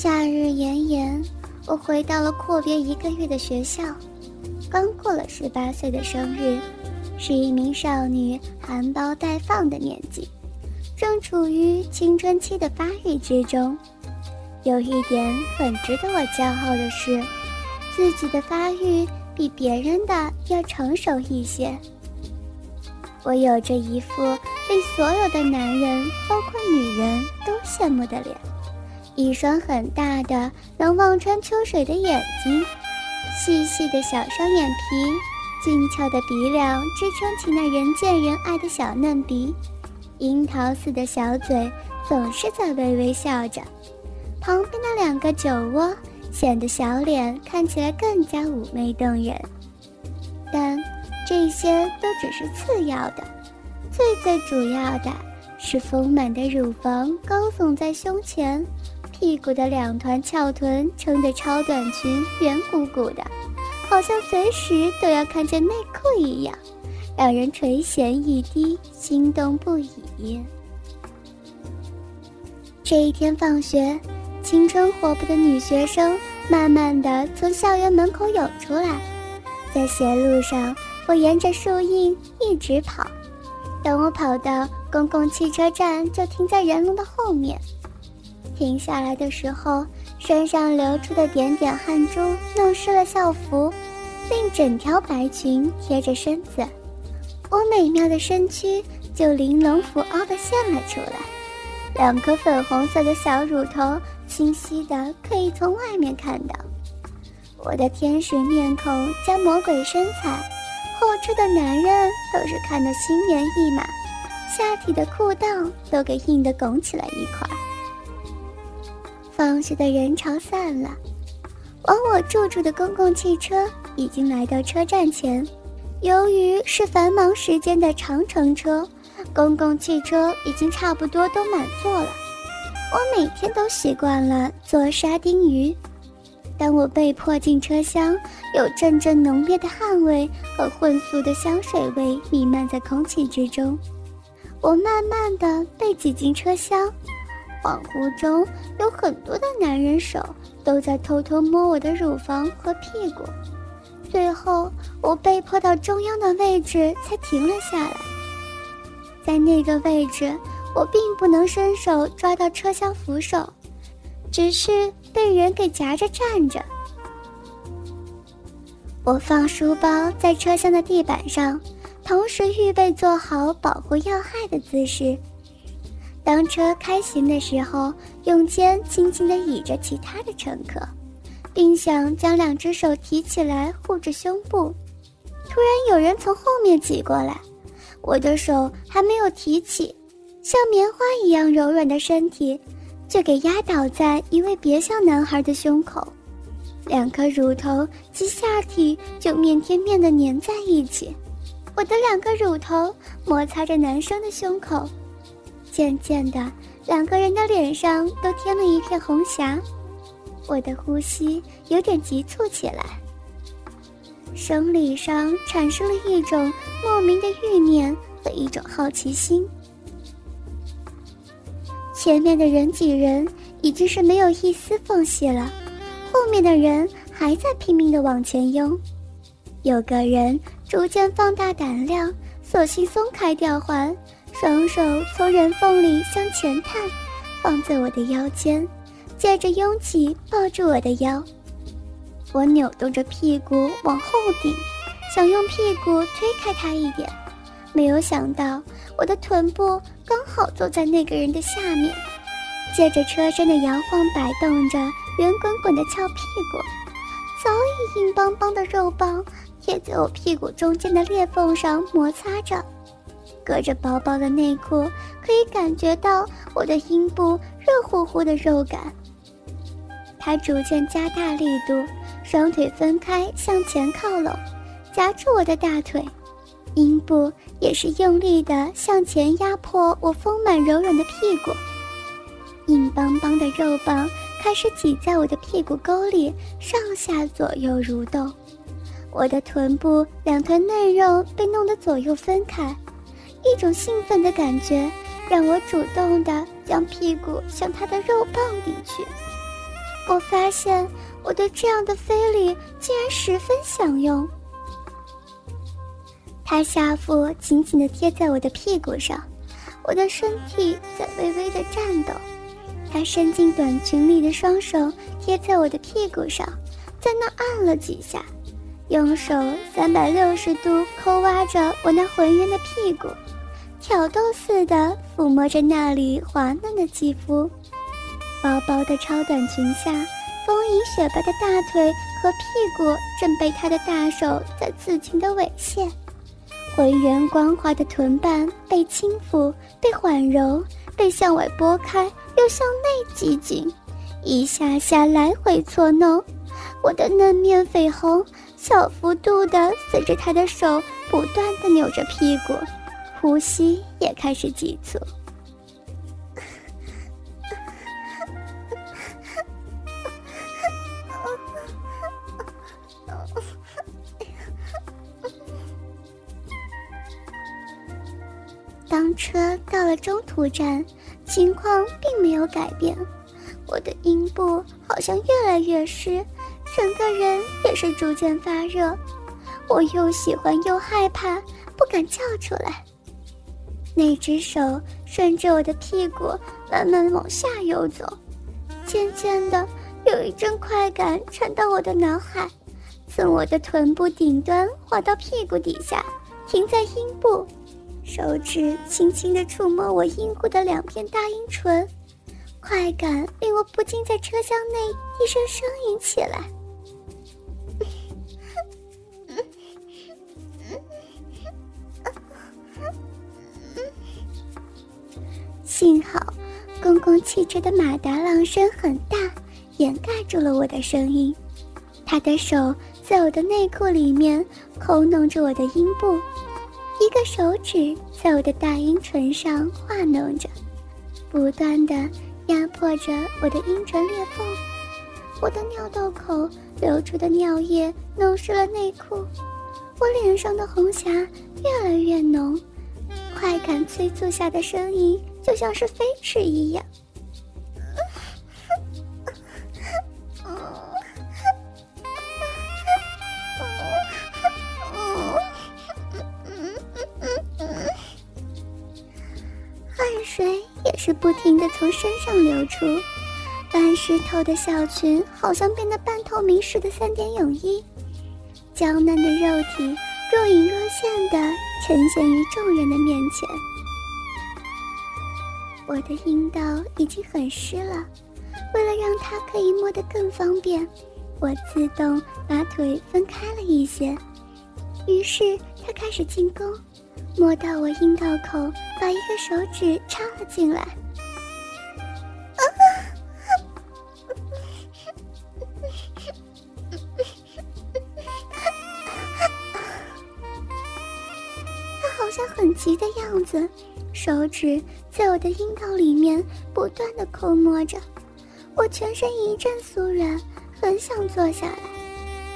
夏日炎炎，我回到了阔别一个月的学校，刚过了十八岁的生日，是一名少女含苞待放的年纪，正处于青春期的发育之中。有一点很值得我骄傲的是，自己的发育比别人的要成熟一些。我有着一副令所有的男人，包括女人都羡慕的脸。一双很大的能望穿秋水的眼睛，细细的小双眼皮，俊俏的鼻梁支撑起那人见人爱的小嫩鼻，樱桃似的小嘴总是在微微笑着，旁边的两个酒窝显得小脸看起来更加妩媚动人。但这些都只是次要的，最最主要的是丰满的乳房高耸在胸前。屁股的两团翘臀撑着超短裙，圆鼓鼓的，好像随时都要看见内裤一样，让人垂涎欲滴，心动不已。这一天放学，青春活泼的女学生慢慢的从校园门口涌出来，在斜路上，我沿着树荫一直跑，等我跑到公共汽车站，就停在人龙的后面。停下来的时候，身上流出的点点汗珠弄湿了校服，令整条白裙贴着身子，我美妙的身躯就玲珑浮凹的现了出来，两颗粉红色的小乳头清晰的可以从外面看到，我的天使面孔加魔鬼身材，后车的男人都是看得心猿意马，下体的裤裆都给硬得拱起来一块。放学的人潮散了，往我住处的公共汽车已经来到车站前。由于是繁忙时间的长程车，公共汽车已经差不多都满座了。我每天都习惯了坐沙丁鱼。当我被迫进车厢，有阵阵浓烈的汗味和混俗的香水味弥漫在空气之中。我慢慢的被挤进车厢。恍惚中，有很多的男人手都在偷偷摸我的乳房和屁股，最后我被迫到中央的位置才停了下来。在那个位置，我并不能伸手抓到车厢扶手，只是被人给夹着站着。我放书包在车厢的地板上，同时预备做好保护要害的姿势。当车开行的时候，用肩轻轻地倚着其他的乘客，并想将两只手提起来护着胸部。突然有人从后面挤过来，我的手还没有提起，像棉花一样柔软的身体就给压倒在一位别校男孩的胸口，两颗乳头及下体就面贴面的粘在一起，我的两个乳头摩擦着男生的胸口。渐渐的，两个人的脸上都添了一片红霞，我的呼吸有点急促起来。生理上产生了一种莫名的欲念和一种好奇心。前面的人挤人已经是没有一丝缝隙了，后面的人还在拼命的往前拥。有个人逐渐放大胆量，索性松开吊环。双手从人缝里向前探，放在我的腰间，借着拥挤抱住我的腰。我扭动着屁股往后顶，想用屁股推开他一点，没有想到我的臀部刚好坐在那个人的下面，借着车身的摇晃摆动着，圆滚滚的翘屁股，早已硬邦邦的肉棒贴在我屁股中间的裂缝上摩擦着。隔着薄薄的内裤，可以感觉到我的阴部热乎乎的肉感。他逐渐加大力度，双腿分开向前靠拢，夹住我的大腿，阴部也是用力的向前压迫我丰满柔软的屁股。硬邦邦的肉棒开始挤在我的屁股沟里，上下左右蠕动。我的臀部两团嫩肉被弄得左右分开。一种兴奋的感觉让我主动的将屁股向他的肉棒顶去，我发现我对这样的非礼竟然十分享用。他下腹紧紧的贴在我的屁股上，我的身体在微微的颤抖。他伸进短裙里的双手贴在我的屁股上，在那按了几下，用手三百六十度抠挖着我那浑圆的屁股，挑逗似的抚摸着那里滑嫩的肌肤。薄薄的超短裙下，丰盈雪白的大腿和屁股正被他的大手在自情的猥亵。浑圆光滑的臀瓣被轻抚，被缓揉，被向外拨开，又向内挤紧，一下下来回搓弄。我的嫩面绯红，小幅度的随着他的手不断的扭着屁股，呼吸也开始急促。当车到了中途站，情况并没有改变。我的阴部好像越来越湿，整个人也是逐渐发热。我又喜欢又害怕，不敢叫出来。那只手顺着我的屁股慢慢往下游走，渐渐的有一阵快感传到我的脑海，从我的臀部顶端滑到屁股底下，停在阴部。手指轻轻地触摸我阴部的两片大阴唇，快感令我不禁在车厢内低声呻吟起来。幸好，公共汽车的马达浪声很大，掩盖住了我的声音。他的手在我的内裤里面抠弄着我的阴部。一个手指在我的大阴唇上画弄着，不断的压迫着我的阴唇裂缝。我的尿道口流出的尿液弄湿了内裤，我脸上的红霞越来越浓，快感催促下的声音就像是飞驰一样。汗水也是不停的从身上流出，半湿透的小裙好像变得半透明似的三点泳衣，娇嫩的肉体若隐若现的呈现于众人的面前。我的阴道已经很湿了，为了让它可以摸得更方便，我自动把腿分开了一些，于是他开始进攻。摸到我阴道口，把一个手指插了进来。他好像很急的样子，手指在我的阴道里面不断的抠摸着，我全身一阵酥软，很想坐下来，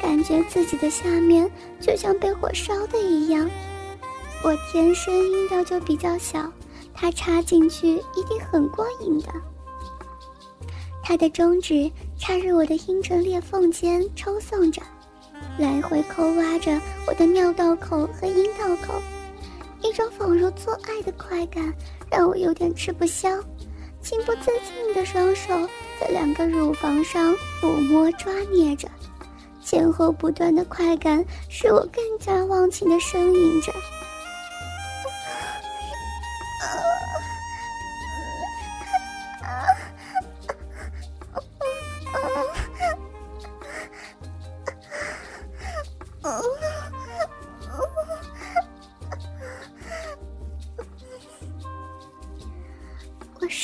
感觉自己的下面就像被火烧的一样。我天生阴道就比较小，它插进去一定很过瘾的。他的中指插入我的阴唇裂缝间抽送着，来回抠挖着我的尿道口和阴道口，一种仿如做爱的快感让我有点吃不消，情不自禁的双手在两个乳房上抚摸抓捏着，前后不断的快感使我更加忘情的呻吟着。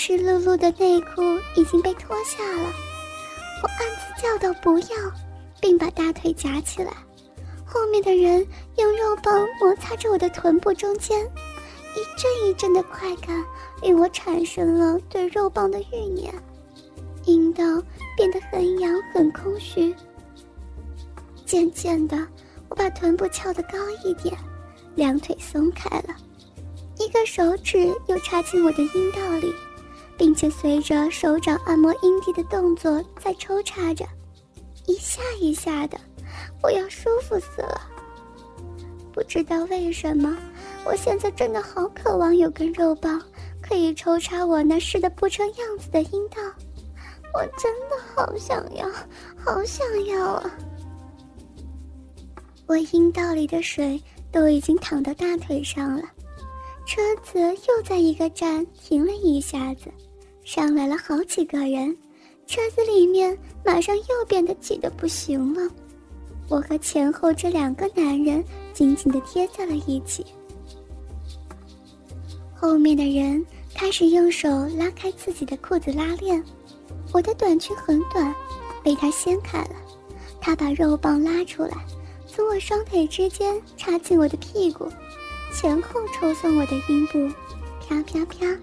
湿漉漉的内裤已经被脱下了，我暗自叫道：“不要！”并把大腿夹起来。后面的人用肉棒摩擦着我的臀部中间，一阵一阵的快感令我产生了对肉棒的欲念，阴道变得很痒很空虚。渐渐的，我把臀部翘得高一点，两腿松开了，一个手指又插进我的阴道里。并且随着手掌按摩阴蒂的动作在抽插着，一下一下的，我要舒服死了。不知道为什么，我现在真的好渴望有根肉棒可以抽插我那湿的不成样子的阴道，我真的好想要，好想要啊！我阴道里的水都已经淌到大腿上了，车子又在一个站停了一下子。上来了好几个人，车子里面马上又变得挤得不行了。我和前后这两个男人紧紧地贴在了一起。后面的人开始用手拉开自己的裤子拉链，我的短裙很短，被他掀开了。他把肉棒拉出来，从我双腿之间插进我的屁股，前后抽送我的阴部，啪啪啪。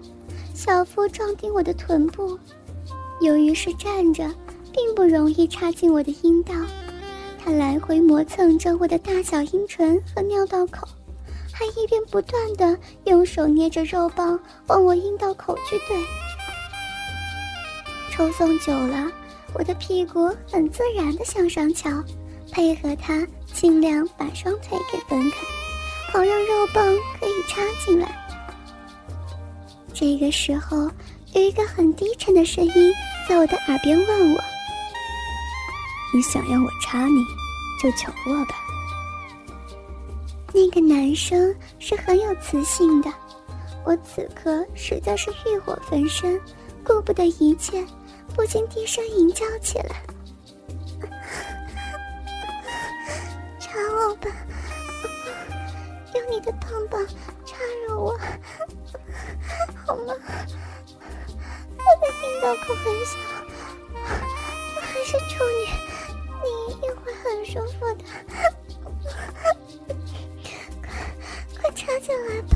小腹撞钉我的臀部，由于是站着，并不容易插进我的阴道。他来回磨蹭着我的大小阴唇和尿道口，还一边不断的用手捏着肉棒往我阴道口去怼。抽送久了，我的屁股很自然的向上翘，配合他尽量把双腿给分开，好让肉棒可以插进来。这个时候，有一个很低沉的声音在我的耳边问我：“你想要我插你，就求我吧。”那个男生是很有磁性的，我此刻实在是欲火焚身，顾不得一切，不禁低声吟叫起来：“ 插我吧，用你的棒棒插入我。”的阴道口很小，我还是处女，你一定会很舒服的。快快插进来吧！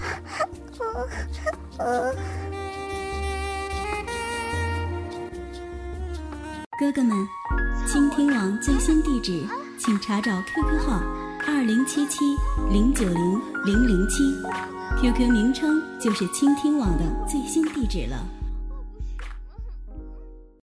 哥哥们，倾听网最新地址，请查找 QQ 号二零七七零九零零零七。QQ 名称就是倾听网的最新地址了。